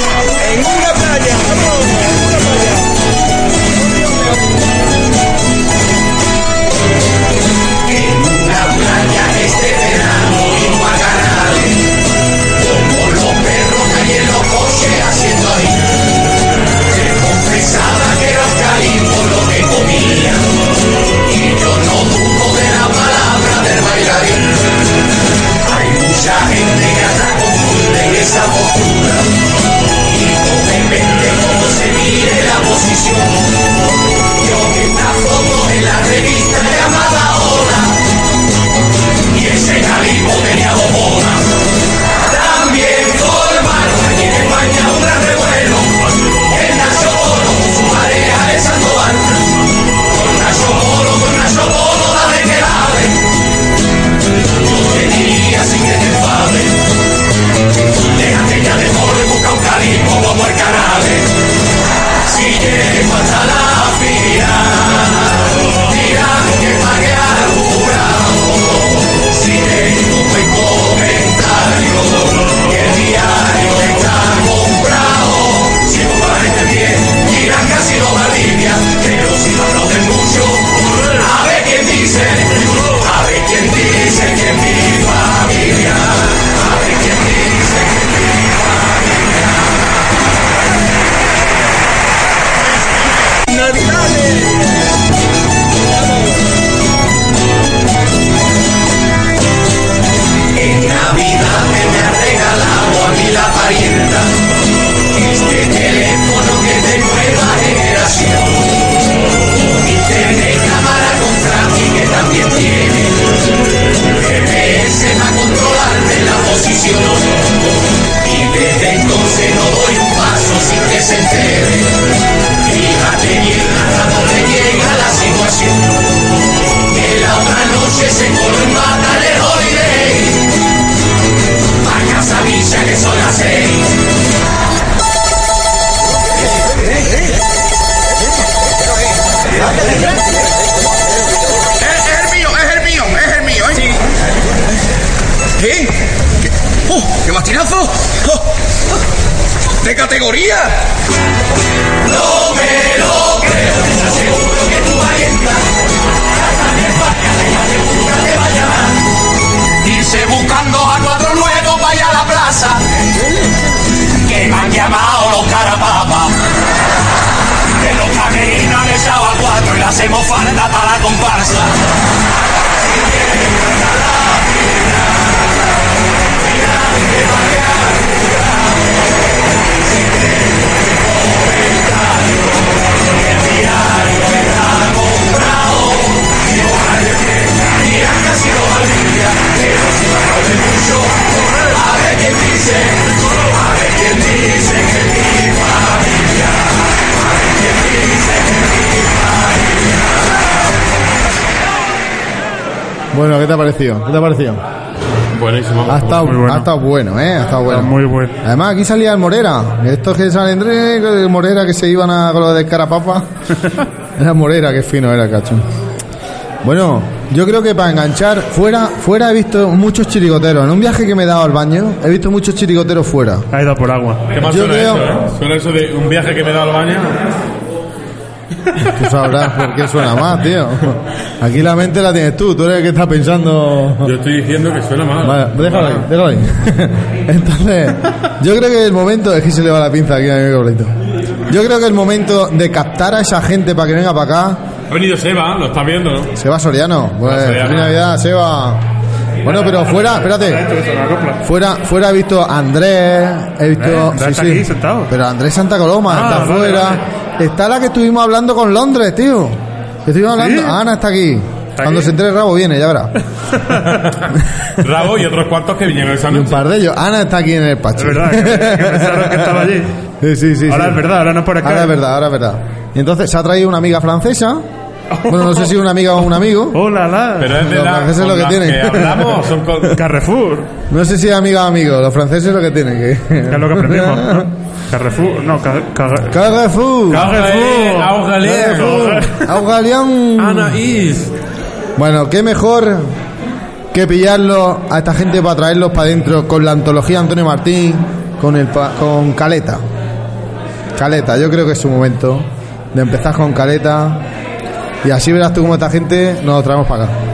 Bueno, ¿qué te ha parecido? ¿Qué te ha parecido? Buenísimo. Ha estado, Muy bueno. ha estado bueno, ¿eh? Ha estado bueno. Está muy bueno. Además, aquí salía el Morera. Estos que salen de Morera que se iban a con lo de carapapa. <laughs> era Morera, qué fino era, cacho. Bueno, yo creo que para enganchar, fuera, fuera he visto muchos chirigoteros. En un viaje que me he dado al baño, he visto muchos chirigoteros fuera. Ha ido por agua. ¿Qué más Yo suena creo- eso, eh? Suena eso de un viaje que me he dado al baño. Tú sabrás <laughs> por qué suena más, tío. Aquí la mente la tienes tú, tú eres el que está pensando. Yo estoy diciendo que suena mal. Vale, déjalo ahí, déjalo ahí. <laughs> Entonces, yo creo que el momento, es que se le va la pinza aquí a mi. Yo creo que el momento de captar a esa gente para que venga para acá, Ha venido Seba, lo estás viendo, ¿no? Seba Soriano. Pues, Soriano. feliz Navidad, Seba. Bueno, pero fuera, espérate. Fuera, fuera he visto a Andrés, he visto. Eh, está aquí sentado. Pero Andrés Santa Coloma Ah, está vale, fuera. Está la que estuvimos hablando con Londres, tío. Que estuvimos hablando. ¿Sí? Ana está aquí. Cuando aquí? se entere Rabo viene, ya verá. <laughs> Rabo y otros cuantos que vinieron esa Y un noche. par de ellos. Ana está aquí en el pacho. Es verdad, que, que pensaron que estaba allí. <laughs> Sí, sí, sí. Ahora sí. es verdad, ahora no es por acá. Ahora es verdad, ahora es verdad. Y entonces se ha traído una amiga francesa. Bueno, no sé si una amiga o un amigo. Hola, la. Pero es de Los la, franceses lo que tienen. hablamos son con... <laughs> Carrefour. No sé si es amiga o amigo. Los franceses lo que tienen. Que... Que es lo que aprendimos, ¿no? <laughs> Carrefour. No, Car- Car- Carrefour. Carrefour. Augalien. Augalian. Anaís. Bueno, qué mejor que pillarlo a esta gente para traerlos para adentro con la antología Antonio Martín, con el pa- con Caleta. Caleta, yo creo que es su momento de empezar con Caleta y así verás tú cómo esta gente nos traemos para acá.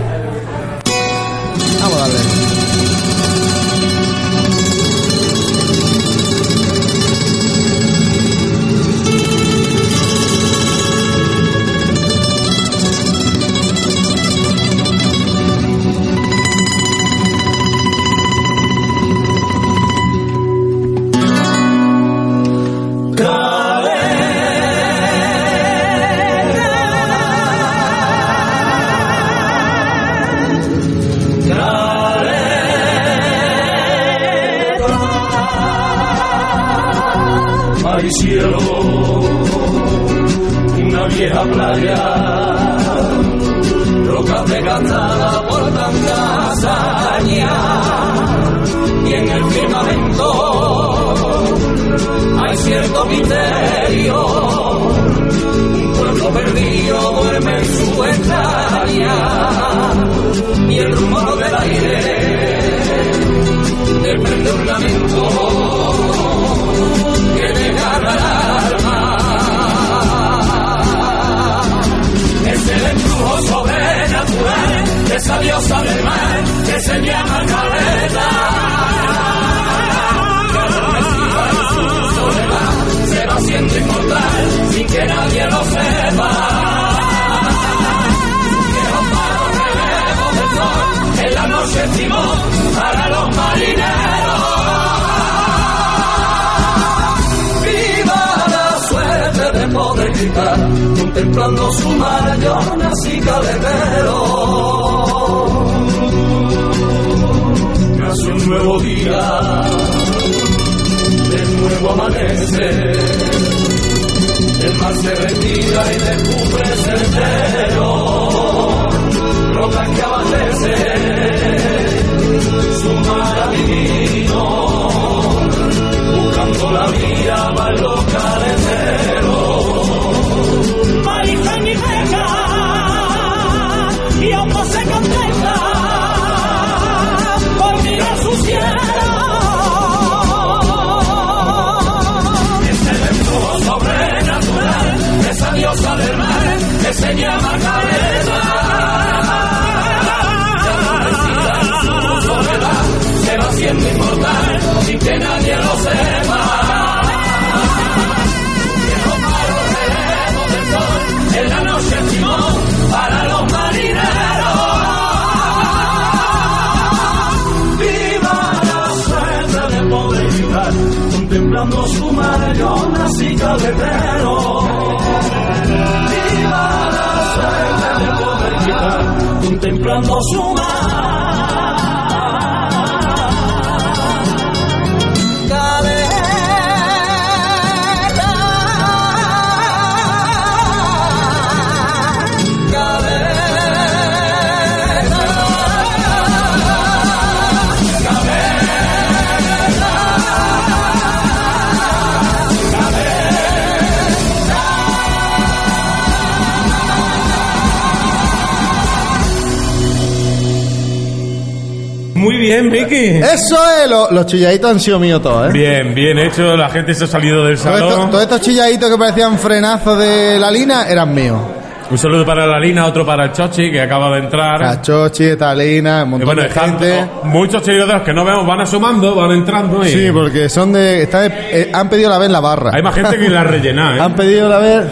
Eso es, lo- los chilladitos han sido míos todos, ¿eh? Bien, bien hecho. La gente se ha salido del Todos salón. todos estos chilladitos que parecían frenazos de la lina eran míos. Un saludo para la Lina, otro para el Chochi, que acaba de entrar. Cachochi, Talina, un Y montón bueno, de están gente. muchos seguidores que no vemos van asomando, van entrando y Sí, porque son de. está de- eh, han pedido la vez la barra. hay más gente que la rellena, ¿eh? <laughs> Han pedido la vez.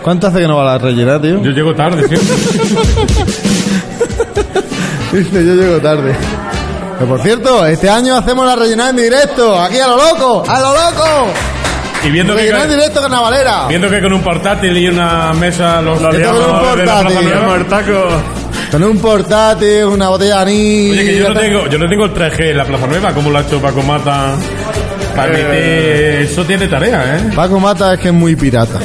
¿Cuánto hace que no va la rellena, tío? Yo llego tarde, siempre. <laughs> Dice, yo llego tarde. Que por cierto, este año hacemos la rellena en directo, aquí a lo loco, a lo loco. y viendo que, Rellena en directo carnavalera. viendo que con un portátil y una mesa los liamos, con un la portátil. Liamos el taco. Con un portátil, una botella de anís. Oye, que yo no tengo, yo no tengo el 3G en la Plaza Nueva, como lo ha hecho Paco Mata. Para emitir- Eso tiene tarea, ¿eh? Paco Mata es que es muy pirata.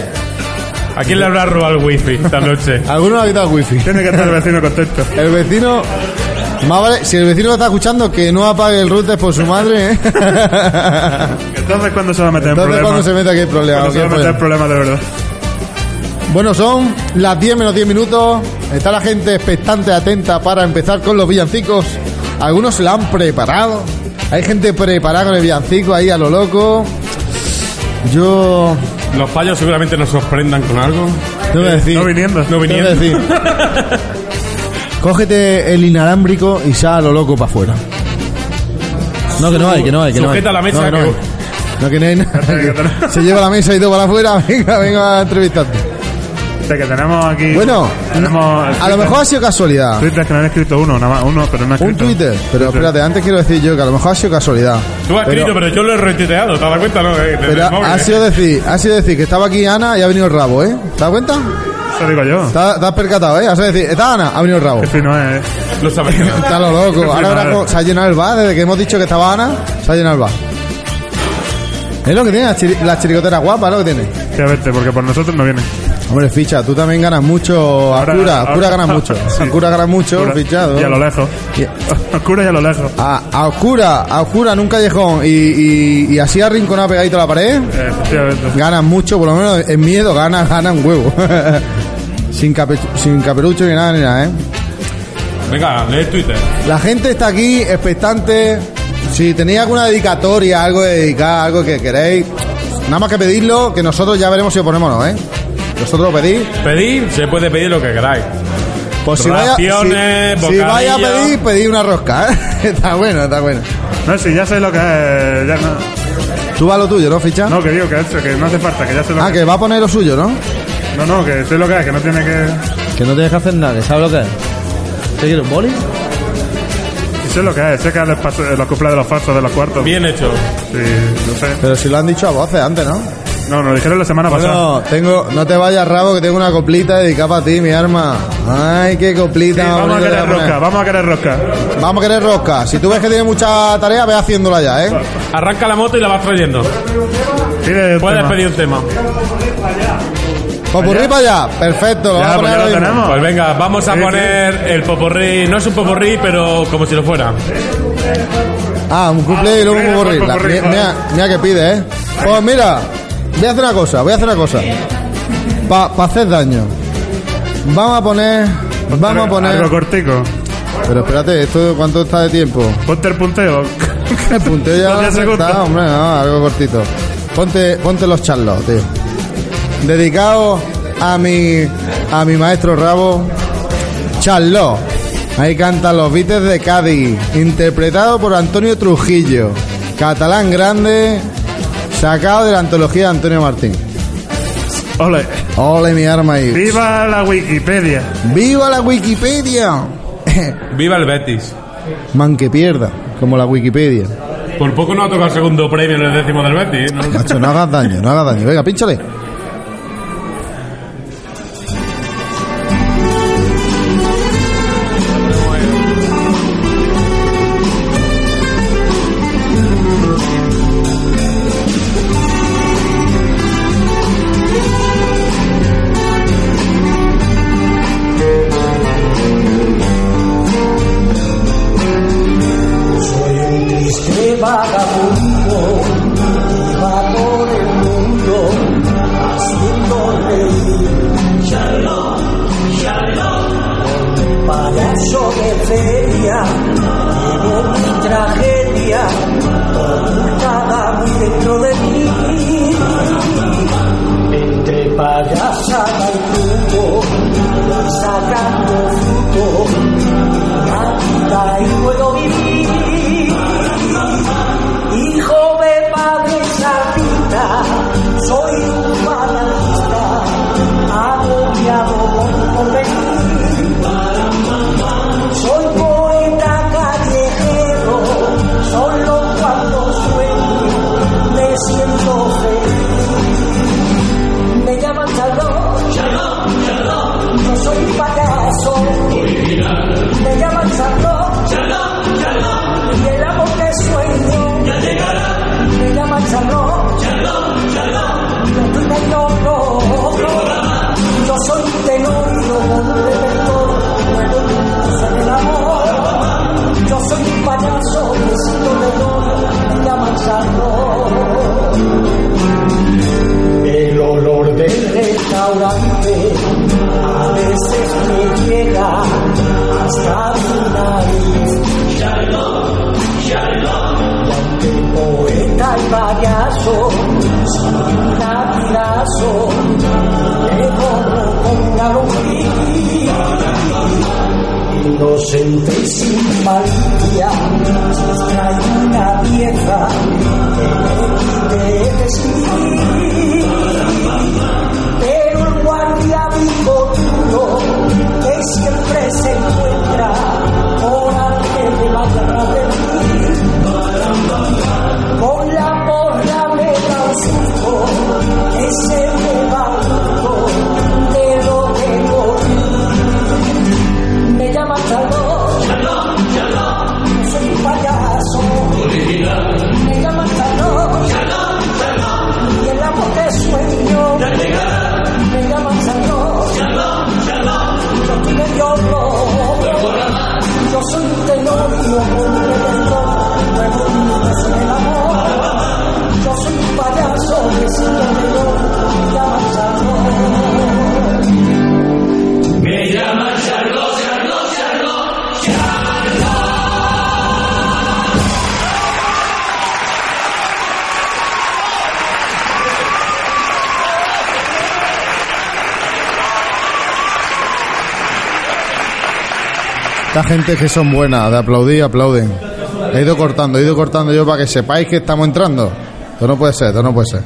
¿A quién le habrá robado el wifi esta noche? <laughs> Alguno le ha quitado el wifi. Tiene que estar el <laughs> vecino contento. El vecino. Más vale, si el vecino lo está escuchando, que no apague el router por su madre, ¿eh? <laughs> Entonces, ¿cuándo se va a meter en Entonces, problemas? cuando se mete aquí el problema? Se va a ¿Qué meter en problema? problemas de verdad. Bueno, son las 10 menos 10 minutos. Está la gente expectante, atenta para empezar con los villancicos. Algunos se la han preparado. Hay gente preparada con el villancico ahí a lo loco. Yo. Los payos seguramente nos sorprendan con algo. Que decir. No viniendo. No viniendo. <laughs> Cógete el inalámbrico y sal a lo loco para afuera. No, que no hay, que no hay, que no hay. Sujeta la mesa No, que no que- hay. No, que no hay nada. <laughs> Se lleva la mesa y todo para afuera. <laughs> Venga, venga a entrevistarte. Que tenemos aquí... Bueno, tenemos a lo mejor ha sido casualidad. Twitter que me han escrito uno, nada más, uno, pero no ha Un escrito. Twitter, pero espérate, antes quiero decir yo que a lo mejor ha sido casualidad. Tú has escrito, pero yo lo he retuiteado, ¿te das cuenta? No, Eh, Pero ha ¿eh? sido decir, ha sido decir que estaba aquí Ana y ha venido el rabo, ¿eh? ¿Te das cuenta? Eso digo yo. ¿Te, has percatado, eh? Ha sido decir, está Ana, ha venido el rabo. Que fino es. Lo sabía. Está lo loco. Ahora verás cómo se ha llenado el bar, desde que hemos dicho que estaba Ana, se ha llenado el bar. Es lo que tiene, la, chiri- la chiricotera guapa, es lo que tiene. Que a verte, porque por nosotros no viene. Hombre, ficha, tú también ganas mucho. A Ahora- cura, a ahora- cura ganas mucho. <laughs> Sí. A cura ganas mucho, Oscura. fichado. Y a lo lejos. Y- <laughs> Oscura y a lo lejos. A, a oscura, a oscura en un callejón y, y, y así arrinconado pegadito a la pared. Eh, Efectivamente. ganan mucho, por lo menos en miedo ganan, ganan un huevo. <laughs> sin, cape- sin caperucho ni nada, ni nada, ¿eh? Venga, lee el Twitter. La gente está aquí expectante. Si tenéis alguna dedicatoria, algo de dedicar, algo que queréis, nada más que pedirlo, que nosotros ya veremos si lo ponemos o no, ¿eh? Vosotros lo pedís. Pedir, se puede pedir lo que queráis. Pues si vaya, si, si vaya a pedir, pedid una rosca, ¿eh? <laughs> está bueno, está bueno. No, si ya sé lo que es. Ya no, Tú vas a lo tuyo, ¿no, ficha? no, que digo que, eso, que no hace falta, que ya sé lo ah, que que va a poner lo suyo, ¿no? No, no, que sé lo que es, que no tiene que. Que no tienes que hacer nada, sabes lo que es. ¿Te quieres un boli? Y sé lo que es, sé que es el paso- los cumpleaños de los falsos de los cuartos. Bien hecho. Sí, no sé. Pero si lo han dicho a voces antes, ¿no? No, nos lo dijeron la semana pasada. Bueno, tengo, no te vayas rabo que tengo una coplita dedicada para ti, mi arma. Ay, qué coplita. Sí, más vamos a bonita querer te voy a rosca, poner. vamos a querer rosca. Vamos a querer rosca. Si tú ves que tiene mucha tarea, ve haciéndola ya, ¿eh? Arranca la moto y la vas trayendo. Pide el Puedes tema. pedir un tema. Popurrí para allá. Perfecto, lo Ya, vamos a pues poner ya lo ahora mismo. tenemos. Pues venga, vamos a poner el popurrí. No es un popurrí, pero como si lo fuera. Ah, un cumple y luego un Popurrí, popurrí. La- popurrí, Mira, mira, mira que pide, ¿eh? Pues mira, voy a hacer una cosa, voy a hacer una cosa. Para hacer daño. Vamos a poner... Vamos a poner... Algo cortico. Pero espérate, ¿esto cuánto está de tiempo? Ponte el punteo. El punteo ya <laughs> está, segundos. hombre, no, algo cortito. Ponte, ponte los charlos, tío. Dedicado a mi, a mi maestro Rabo, Charlot. Ahí cantan los Beatles de Cádiz, interpretado por Antonio Trujillo, catalán grande, sacado de la antología de Antonio Martín. Ole. Ole mi arma ahí. ¡Viva la Wikipedia! ¡Viva la Wikipedia! <laughs> Viva el Betis. Man que pierda, como la Wikipedia. Por poco no ha tocado el segundo premio en el décimo del Betis. ¿no? Macho, no hagas daño, no hagas daño. Venga, pínchale. face. Esta gente que son buenas, de aplaudir, aplauden. He ido cortando, he ido cortando yo para que sepáis que estamos entrando. Esto no puede ser, esto no puede ser.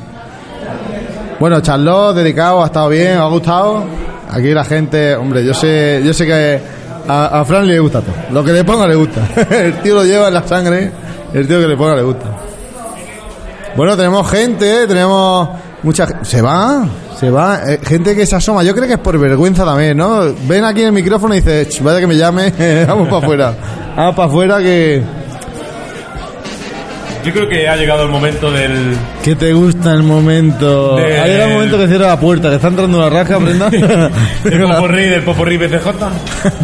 Bueno, Charlotte, dedicado, ha estado bien, ha gustado. Aquí la gente, hombre, yo sé, yo sé que a, a Fran le gusta todo. Lo que le ponga le gusta. <laughs> El tío lo lleva en la sangre, el tío que le ponga le gusta. Bueno, tenemos gente, tenemos mucha se va, se va, eh, gente que se asoma. Yo creo que es por vergüenza también, ¿no? Ven aquí en el micrófono y dice, "Ch, vaya que me llame, <laughs> vamos para afuera, vamos para afuera que Yo creo que ha llegado el momento del. que te gusta el momento. De- Ha llegado el momento que cierra la puerta, que está entrando una rasca, Brenda. <laughs> del <laughs> poporri, del poporri BCJ.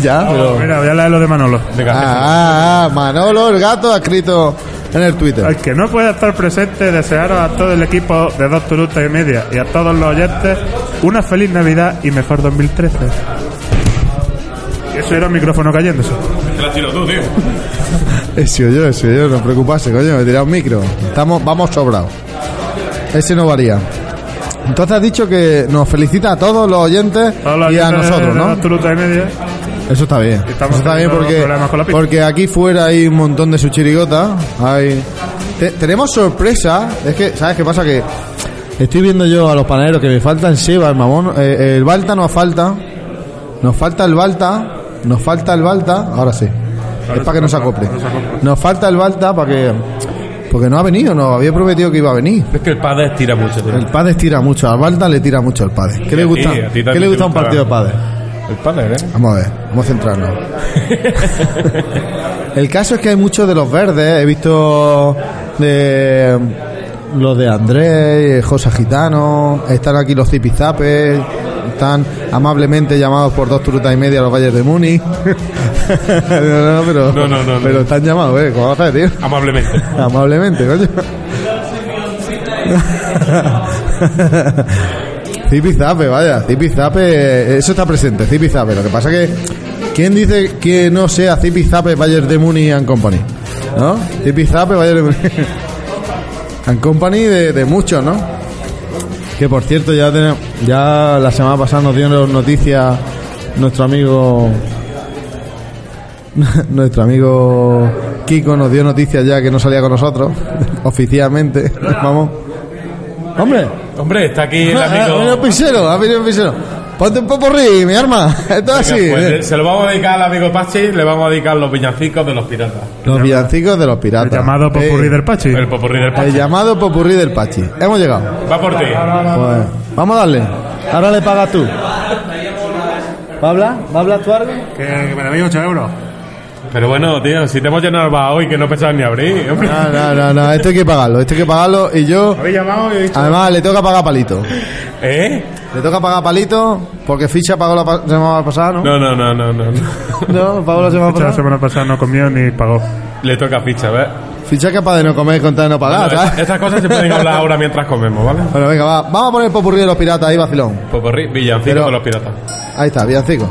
ya, pero Mira, voy a leer lo de Manolo. Venga, Ah, ah, ah, Manolo el gato ha escrito en el Twitter. Al que no pueda estar presente, desearos a todo el equipo de Dos Turutas y Media y a todos los oyentes una feliz Navidad y mejor 2013. Y eso era el micrófono cayéndose. te la tiro tú, tío. <laughs> Ese yo, ese yo, no preocuparse, coño, me he tirado un micro. Estamos, vamos sobrados. Ese no varía. Entonces has dicho que nos felicita a todos los oyentes Todos los y a nosotros, de ¿no? Dos Turutas y Media. Eso está bien. Estamos Eso está bien porque, porque aquí fuera hay un montón de su chirigota. Hay... Te- tenemos sorpresa. Es que, ¿sabes qué pasa? Que estoy viendo yo a los panaderos que me faltan Seba, el mamón. eh, el Balta nos falta. Nos falta el Balta. Nos falta el Balta. Ahora sí. es para que nos acople. Nos falta el Balta para que. Porque no ha venido, nos había prometido que iba a venir. Es que el padre tira mucho, tío. El padre tira mucho, al Balta le tira mucho al padre. ¿Qué Y le a gusta? ti, ¿Qué le gusta un partido de padre? El padre, ¿eh? Vamos a ver, vamos a centrarnos. <laughs> El caso es que hay muchos de los verdes, he visto de los de Andrés, José Gitano, están aquí los zipizapes, están amablemente llamados por dos turutas y media los Valles de Muni. <laughs> no, no, pero, No, no, no, no. pero están llamados, ¿eh? ¿Cómo vas a decir? Amablemente. Amablemente, coño. <laughs> Zipizape, vaya, Zipizape, eso está presente, Zipizape. Lo que pasa que, ¿quién dice que no sea Zipizape Bayer de Muni and Company? ¿No? Tipizape, vaya. <laughs> And Company de, de muchos, ¿no? Que por cierto, ya tenemos, ya la semana pasada nos dio noticias nuestro amigo. <laughs> Nuestro amigo Kiko nos dio noticias ya que no salía con nosotros, <laughs> oficialmente. Vamos. Hombre, Hombre, está aquí el ha venido el amigo. pisero, ha venido el pisero. Ponte un popurrí, mi arma. <laughs> Esto es así. Pues, se lo vamos a dedicar al amigo Pachi, le vamos a dedicar los villancicos de los piratas. Los villancicos de los piratas. El llamado popurrí Eh, del Pachi. El popurrí del El Pachi. llamado popurrí del Pachi. Hemos llegado. Va por ti. Pues, vamos a darle. Ahora le pagas tú. ¿Va a hablar? ¿Va a hablar tú algo? Que, que me debéis 8 euros. Pero bueno, tío, si te hemos llenado el bar hoy que no pensabas ni abrir, hombre. No, no, no, no, esto hay que pagarlo, esto hay que pagarlo y yo, Habéis llamado y he dicho. además, le toca pagar palito. ¿Eh? Le toca pagar palito porque Ficha pagó la pa- semana pasada, ¿no? No, no, no, no, no. no. <laughs> No, pagó la semana Esta la pasada. semana pasada no comió ni pagó. Le toca ficha, ¿ves? Ficha es capaz de no comer con tal de no pagar, Bueno, ¿sabes? es- estas cosas se pueden hablar ahora mientras comemos, ¿vale? Bueno, venga, va, vamos a poner popurrí de los piratas ahí, vacilón. Popurrí, villancicos Pero- de los piratas. Ahí está, villancico.